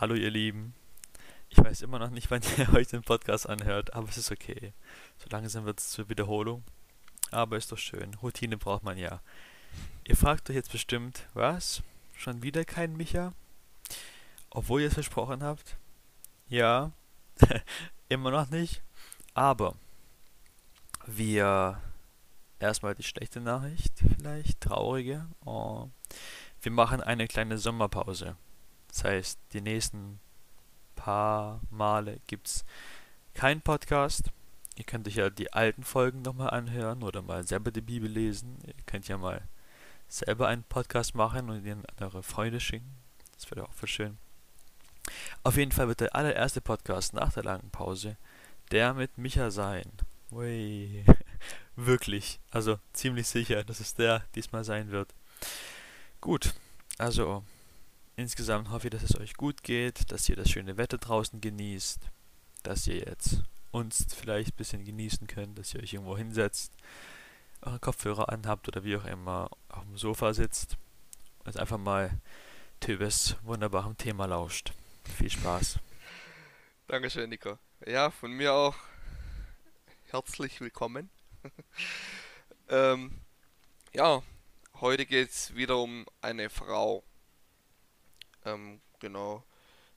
Hallo ihr Lieben. Ich weiß immer noch nicht, wann ihr euch den Podcast anhört, aber es ist okay. So langsam wird es zur Wiederholung. Aber ist doch schön. Routine braucht man ja. Ihr fragt euch jetzt bestimmt, was? Schon wieder kein Micha? Obwohl ihr es versprochen habt? Ja, immer noch nicht. Aber wir erstmal die schlechte Nachricht, vielleicht traurige. Oh. Wir machen eine kleine Sommerpause. Das heißt, die nächsten paar Male gibt es keinen Podcast. Ihr könnt euch ja die alten Folgen nochmal anhören oder mal selber die Bibel lesen. Ihr könnt ja mal selber einen Podcast machen und ihn an eure Freunde schicken. Das wäre auch voll schön. Auf jeden Fall wird der allererste Podcast nach der langen Pause der mit Micha sein. Ui. Wirklich. Also ziemlich sicher, dass es der diesmal sein wird. Gut. Also insgesamt hoffe ich, dass es euch gut geht, dass ihr das schöne Wetter draußen genießt, dass ihr jetzt uns vielleicht ein bisschen genießen könnt, dass ihr euch irgendwo hinsetzt, eure Kopfhörer anhabt oder wie auch immer auf dem Sofa sitzt und einfach mal Töbes wunderbarem Thema lauscht. Viel Spaß. Dankeschön, Nico. Ja, von mir auch herzlich willkommen. ähm, ja, heute geht es wieder um eine Frau. Ähm, genau.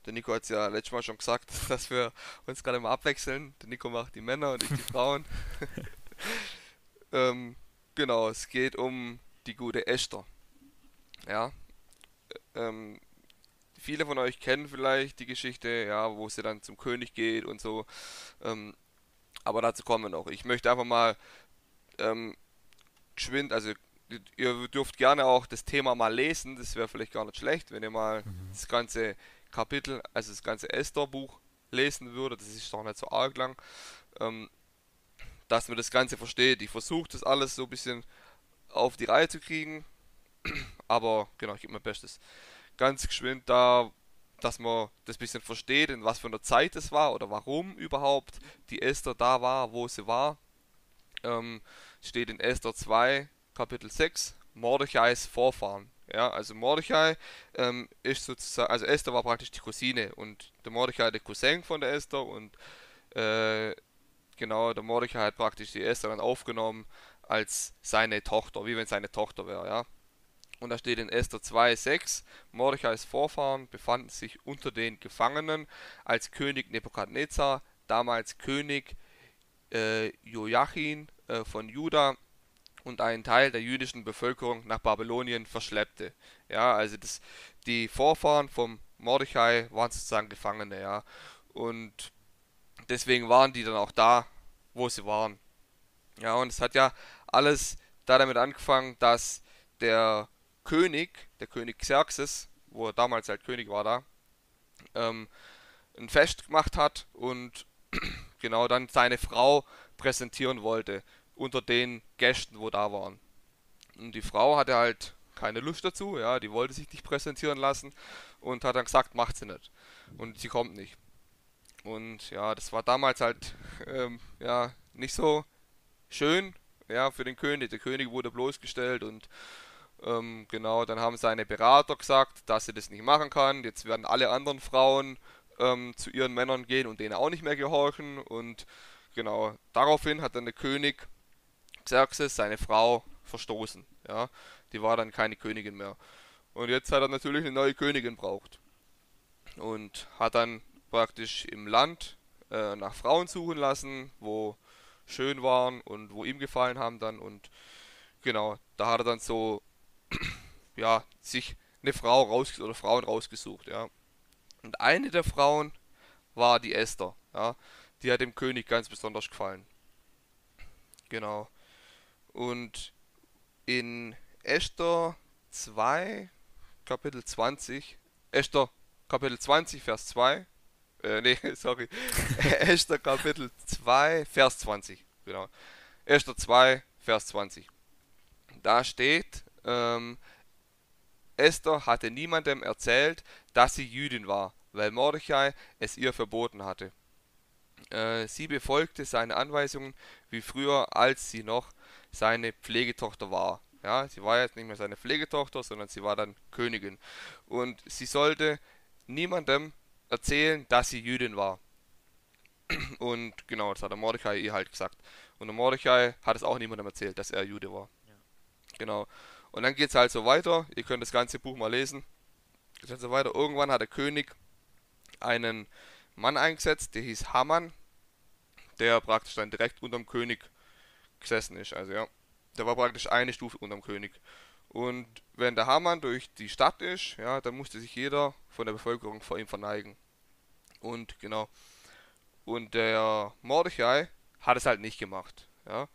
Der Nico hat es ja letztes Mal schon gesagt, dass wir uns gerade mal abwechseln. Der Nico macht die Männer und ich die Frauen. ähm, genau, es geht um die gute Esther. Ja. Ähm, viele von euch kennen vielleicht die Geschichte, ja, wo sie dann zum König geht und so. Ähm, aber dazu kommen wir noch. Ich möchte einfach mal ähm, geschwind, also ihr dürft gerne auch das Thema mal lesen, das wäre vielleicht gar nicht schlecht, wenn ihr mal mhm. das ganze Kapitel, also das ganze Esther-Buch lesen würdet, das ist doch nicht so arg lang, ähm, dass man das Ganze versteht. Ich versuche das alles so ein bisschen auf die Reihe zu kriegen, aber genau, ich gebe mein Bestes ganz geschwind da, dass man das bisschen versteht, in was für einer Zeit es war oder warum überhaupt die Esther da war, wo sie war. Ähm, steht in Esther 2, Kapitel 6, Mordechais Vorfahren. Ja, also Mordechai ähm, ist sozusagen, also Esther war praktisch die Cousine und der Mordechai der Cousin von der Esther und äh, genau, der Mordechai hat praktisch die Esther dann aufgenommen als seine Tochter, wie wenn seine Tochter wäre, ja. Und da steht in Esther 2,6, Mordechais Vorfahren befanden sich unter den Gefangenen, als König Nebukadnezar, damals König äh, Joachim äh, von Juda und einen Teil der jüdischen Bevölkerung nach Babylonien verschleppte. Ja, also das, die Vorfahren vom Mordechai waren sozusagen Gefangene, ja. Und deswegen waren die dann auch da, wo sie waren. Ja, und es hat ja alles da damit angefangen, dass der König, der König Xerxes, wo er damals halt König war da, ähm, ein Fest gemacht hat und genau dann seine Frau präsentieren wollte unter den Gästen, wo da waren. Und die Frau hatte halt keine Lust dazu, ja, die wollte sich nicht präsentieren lassen und hat dann gesagt, macht sie nicht. Und sie kommt nicht. Und ja, das war damals halt ähm, ja nicht so schön, ja, für den König. Der König wurde bloßgestellt und ähm, genau, dann haben seine Berater gesagt, dass sie das nicht machen kann. Jetzt werden alle anderen Frauen ähm, zu ihren Männern gehen und denen auch nicht mehr gehorchen. Und genau, daraufhin hat dann der König Xerxes seine Frau verstoßen. Ja, die war dann keine Königin mehr. Und jetzt hat er natürlich eine neue Königin braucht. Und hat dann praktisch im Land äh, nach Frauen suchen lassen, wo schön waren und wo ihm gefallen haben dann. Und genau, da hat er dann so ja, sich eine Frau raus oder Frauen rausgesucht, ja. Und eine der Frauen war die Esther, ja. Die hat dem König ganz besonders gefallen. Genau. Und in Esther 2, Kapitel 20, Esther Kapitel 20, Vers 2, äh, nee, sorry, Esther Kapitel 2, Vers 20, genau. Esther 2, Vers 20. Da steht, ähm, Esther hatte niemandem erzählt, dass sie Jüdin war, weil Mordechai es ihr verboten hatte. Äh, sie befolgte seine Anweisungen wie früher, als sie noch seine Pflegetochter war. Ja, sie war jetzt nicht mehr seine Pflegetochter, sondern sie war dann Königin. Und sie sollte niemandem erzählen, dass sie Jüdin war. Und genau, das hat der Mordecai ihr halt gesagt. Und der Mordecai hat es auch niemandem erzählt, dass er Jude war. Ja. Genau. Und dann geht es halt so weiter. Ihr könnt das ganze Buch mal lesen. Geht halt so weiter. Irgendwann hat der König einen Mann eingesetzt, der hieß Haman, der praktisch dann direkt unterm König gesessen ist. Also ja, der war praktisch eine Stufe unterm König. Und wenn der Haman durch die Stadt ist, ja, dann musste sich jeder von der Bevölkerung vor ihm verneigen. Und genau. Und der Mordechai hat es halt nicht gemacht. Ja.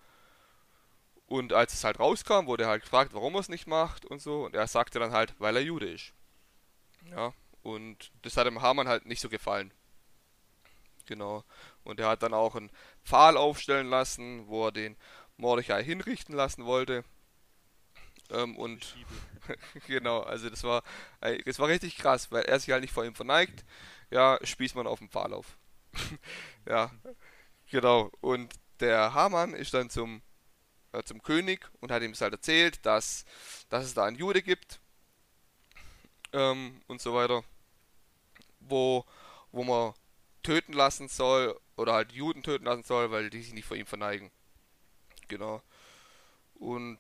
Und als es halt rauskam, wurde er halt gefragt, warum er es nicht macht und so. Und er sagte dann halt, weil er Jude ist. Ja. Und das hat dem Haman halt nicht so gefallen. Genau. Und er hat dann auch einen Pfahl aufstellen lassen, wo er den Mordechai hinrichten lassen wollte. Ähm, und genau, also das war, das war richtig krass, weil er sich halt nicht vor ihm verneigt. Ja, spießt man auf den Pfahl auf. ja, genau. Und der Haman ist dann zum, äh, zum König und hat ihm halt erzählt, dass, dass es da einen Jude gibt ähm, und so weiter, wo, wo man töten lassen soll oder halt Juden töten lassen soll, weil die sich nicht vor ihm verneigen. Genau. Und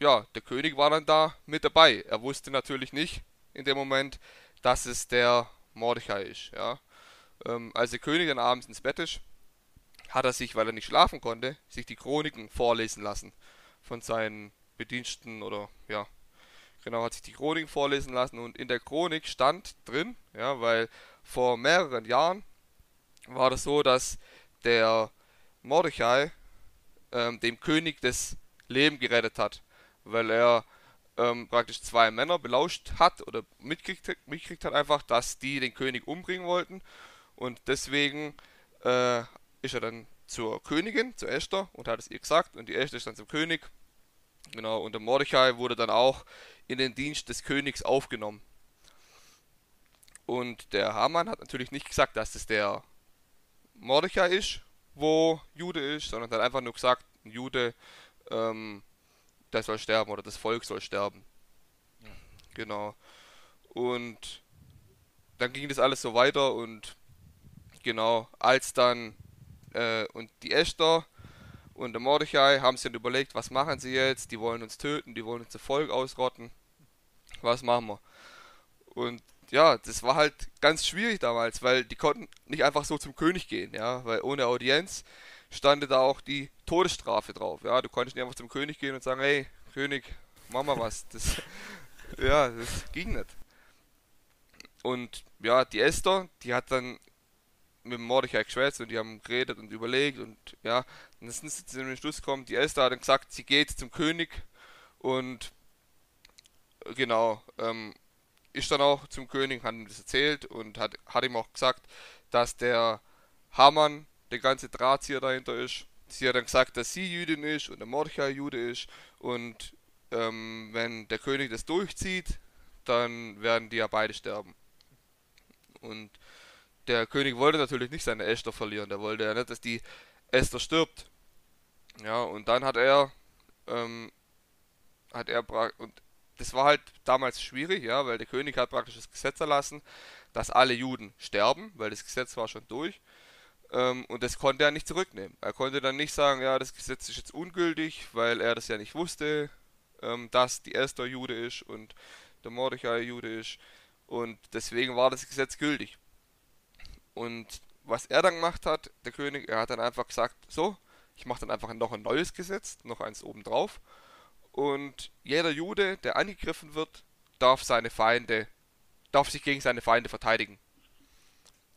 ja, der König war dann da mit dabei. Er wusste natürlich nicht in dem Moment, dass es der Mordechai ist. Ja. Ähm, als der König dann abends ins Bett ist, hat er sich, weil er nicht schlafen konnte, sich die Chroniken vorlesen lassen von seinen Bediensten oder ja, genau, hat sich die Chronik vorlesen lassen und in der Chronik stand drin, ja, weil vor mehreren Jahren war das so, dass der Mordechai ähm, dem König das Leben gerettet hat, weil er ähm, praktisch zwei Männer belauscht hat oder mitgekriegt, mitgekriegt hat einfach, dass die den König umbringen wollten und deswegen äh, ist er dann zur Königin, zur Esther und hat es ihr gesagt und die Esther ist dann zum König. Genau, und der Mordechai wurde dann auch in den Dienst des Königs aufgenommen. Und der Haman hat natürlich nicht gesagt, dass es der Mordechai ist, wo Jude ist, sondern hat einfach nur gesagt, ein Jude, ähm, der soll sterben oder das Volk soll sterben. Ja. Genau. Und dann ging das alles so weiter und genau, als dann äh, und die Esther und der Mordechai haben sich dann überlegt, was machen sie jetzt? Die wollen uns töten, die wollen unser Volk ausrotten. Was machen wir? Und ja, das war halt ganz schwierig damals, weil die konnten nicht einfach so zum König gehen, ja, weil ohne Audienz stand da auch die Todesstrafe drauf, ja, du konntest nicht einfach zum König gehen und sagen, hey, König, mach mal was, das, ja, das ging nicht. Und ja, die Esther, die hat dann mit Mordechai geschwätzt und die haben geredet und überlegt und ja, dann sind sie zu dem Schluss gekommen, die Esther hat dann gesagt, sie geht zum König und genau, ähm, ist dann auch zum König, hat ihm das erzählt und hat, hat ihm auch gesagt, dass der Hamann der ganze Drahtzieher dahinter ist. Sie hat dann gesagt, dass sie Jüdin ist und der Mordechai Jude ist und ähm, wenn der König das durchzieht, dann werden die ja beide sterben. Und der König wollte natürlich nicht seine Esther verlieren, der wollte ja nicht, dass die Esther stirbt. Ja, und dann hat er, ähm, hat er, und das war halt damals schwierig, ja, weil der König hat praktisch das Gesetz erlassen, dass alle Juden sterben, weil das Gesetz war schon durch. Ähm, und das konnte er nicht zurücknehmen. Er konnte dann nicht sagen, ja, das Gesetz ist jetzt ungültig, weil er das ja nicht wusste, ähm, dass die Esther Jude ist und der Mordechai Jude ist. Und deswegen war das Gesetz gültig. Und was er dann gemacht hat, der König, er hat dann einfach gesagt, so, ich mache dann einfach noch ein neues Gesetz, noch eins obendrauf. Und jeder Jude, der angegriffen wird, darf seine Feinde, darf sich gegen seine Feinde verteidigen.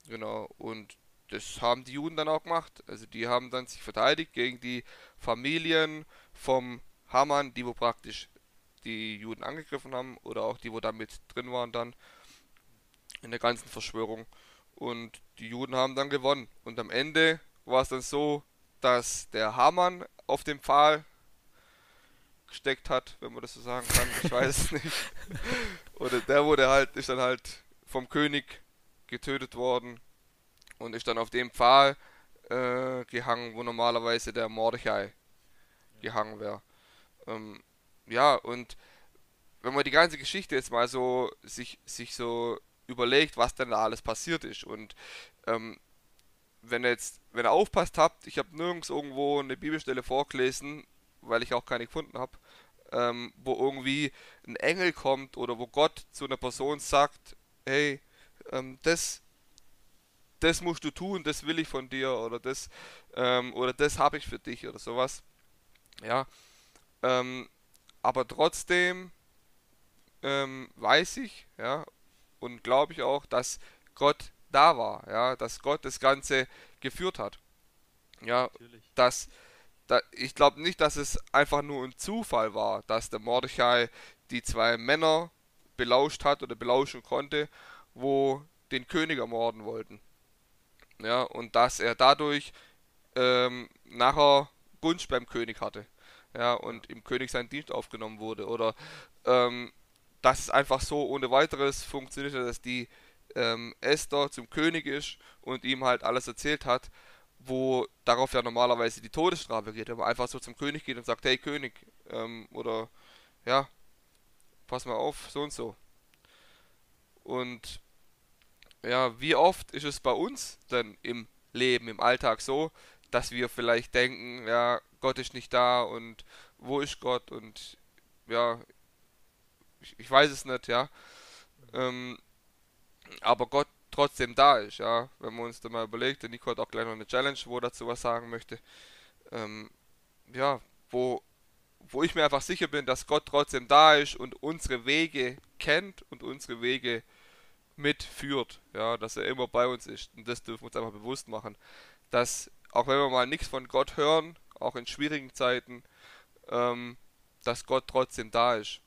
Genau, und das haben die Juden dann auch gemacht. Also die haben dann sich verteidigt gegen die Familien vom Haman, die wo praktisch die Juden angegriffen haben, oder auch die, wo da mit drin waren dann in der ganzen Verschwörung. Und die Juden haben dann gewonnen. Und am Ende war es dann so, dass der Hamann auf dem Pfahl gesteckt hat, wenn man das so sagen kann. Ich weiß es nicht. Oder der wurde halt, ist dann halt vom König getötet worden und ist dann auf dem Pfahl äh, gehangen, wo normalerweise der Mordechai gehangen wäre. Ähm, ja, und wenn man die ganze Geschichte jetzt mal so sich, sich so überlegt, was denn da alles passiert ist. Und ähm, wenn ihr jetzt, wenn ihr aufpasst habt, ich habe nirgends irgendwo eine Bibelstelle vorgelesen, weil ich auch keine gefunden habe, ähm, wo irgendwie ein Engel kommt oder wo Gott zu einer Person sagt, hey, ähm, das, das musst du tun, das will ich von dir oder das, ähm, oder das habe ich für dich oder sowas. Ja, ähm, aber trotzdem ähm, weiß ich, ja, und glaube ich auch, dass Gott da war, ja, dass Gott das Ganze geführt hat. Ja, Natürlich. dass da, ich glaube nicht, dass es einfach nur ein Zufall war, dass der Mordechai die zwei Männer belauscht hat oder belauschen konnte, wo den König ermorden wollten. Ja, und dass er dadurch ähm, nachher Gunst beim König hatte. Ja, und im König sein Dienst aufgenommen wurde. Oder ähm, dass es einfach so ohne weiteres funktionierte, dass die ähm, Esther zum König ist und ihm halt alles erzählt hat, wo darauf ja normalerweise die Todesstrafe geht, wenn man einfach so zum König geht und sagt, hey König, ähm, oder ja, pass mal auf, so und so. Und ja, wie oft ist es bei uns denn im Leben, im Alltag so, dass wir vielleicht denken, ja, Gott ist nicht da und wo ist Gott und ja, ich, ich weiß es nicht, ja. Ähm, aber Gott trotzdem da ist, ja. Wenn man uns da mal überlegt, der Nico hat auch gleich noch eine Challenge, wo er dazu was sagen möchte. Ähm, ja, wo, wo ich mir einfach sicher bin, dass Gott trotzdem da ist und unsere Wege kennt und unsere Wege mitführt, ja, dass er immer bei uns ist. Und das dürfen wir uns einfach bewusst machen, dass auch wenn wir mal nichts von Gott hören, auch in schwierigen Zeiten, ähm, dass Gott trotzdem da ist.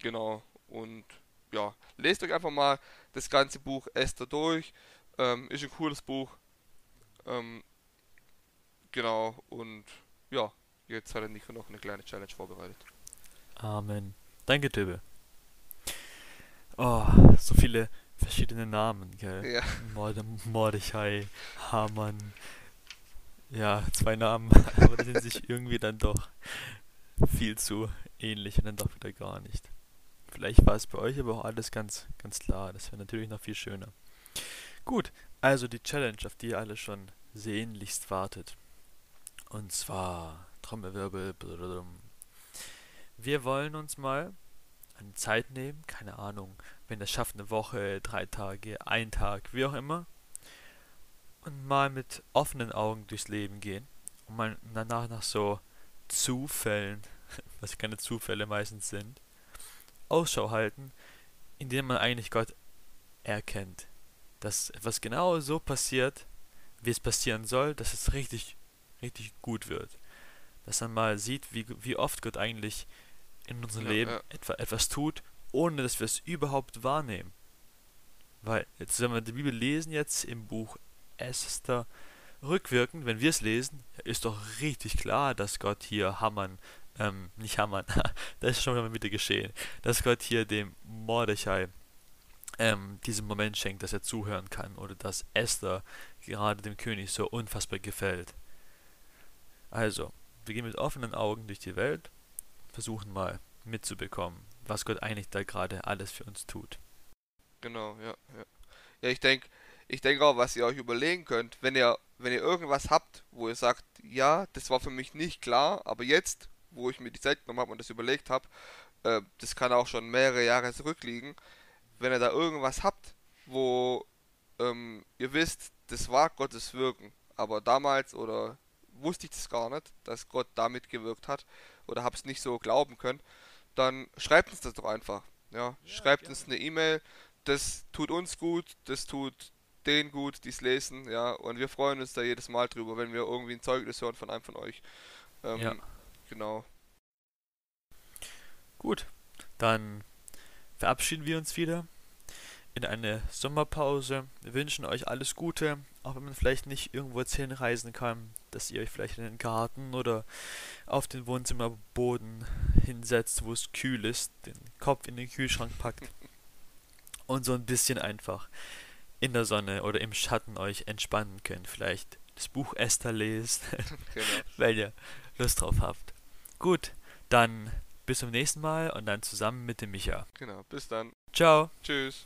Genau. Und ja, lest euch einfach mal das ganze Buch Esther durch. Ähm, ist ein cooles Buch. Ähm, genau, und ja, jetzt hat er Nico noch eine kleine Challenge vorbereitet. Amen. Danke, Tübe. Oh, so viele verschiedene Namen, gell? Ja. Mord Mordechai, Hamann. Ja, zwei Namen, aber die sind sich irgendwie dann doch viel zu ähnlich und dann doch wieder gar nicht. Vielleicht war es bei euch aber auch alles ganz, ganz klar. Das wäre natürlich noch viel schöner. Gut, also die Challenge, auf die ihr alle schon sehnlichst wartet. Und zwar Trommelwirbel. Wir wollen uns mal eine Zeit nehmen, keine Ahnung, wenn das schafft, eine Woche, drei Tage, ein Tag, wie auch immer, und mal mit offenen Augen durchs Leben gehen und mal danach nach so Zufällen, was keine Zufälle meistens sind, Ausschau halten, indem man eigentlich Gott erkennt. Dass etwas genau so passiert, wie es passieren soll, dass es richtig, richtig gut wird. Dass man mal sieht, wie, wie oft Gott eigentlich in unserem ja, Leben ja. Etwa, etwas tut, ohne dass wir es überhaupt wahrnehmen. Weil, jetzt, wenn wir die Bibel lesen jetzt im Buch Esther, rückwirkend, wenn wir es lesen, ist doch richtig klar, dass Gott hier Hammern ähm, nicht Hamann, das ist schon mal wieder geschehen, dass Gott hier dem Mordechai ähm, diesen Moment schenkt, dass er zuhören kann oder dass Esther gerade dem König so unfassbar gefällt. Also, wir gehen mit offenen Augen durch die Welt, versuchen mal mitzubekommen, was Gott eigentlich da gerade alles für uns tut. Genau, ja, ja. Ja, ich denke, ich denke auch, was ihr euch überlegen könnt, wenn ihr, wenn ihr irgendwas habt, wo ihr sagt, ja, das war für mich nicht klar, aber jetzt, wo ich mir die Zeit genommen habe und das überlegt habe, äh, das kann auch schon mehrere Jahre zurückliegen, wenn ihr da irgendwas habt, wo ähm, ihr wisst, das war Gottes Wirken, aber damals oder wusste ich das gar nicht, dass Gott damit gewirkt hat oder habe es nicht so glauben können, dann schreibt uns das doch einfach. Ja, ja schreibt gerne. uns eine E-Mail, das tut uns gut, das tut denen gut, die es lesen, ja, und wir freuen uns da jedes Mal drüber, wenn wir irgendwie ein Zeugnis hören von einem von euch. Ähm, ja. Genau. Gut, dann verabschieden wir uns wieder in eine Sommerpause. Wir wünschen euch alles Gute, auch wenn man vielleicht nicht irgendwo jetzt hinreisen kann, dass ihr euch vielleicht in den Garten oder auf den Wohnzimmerboden hinsetzt, wo es kühl ist, den Kopf in den Kühlschrank packt und so ein bisschen einfach in der Sonne oder im Schatten euch entspannen könnt. Vielleicht das Buch Esther lest, genau. weil ihr Lust drauf habt. Gut, dann bis zum nächsten Mal und dann zusammen mit dem Micha. Genau, bis dann. Ciao. Tschüss.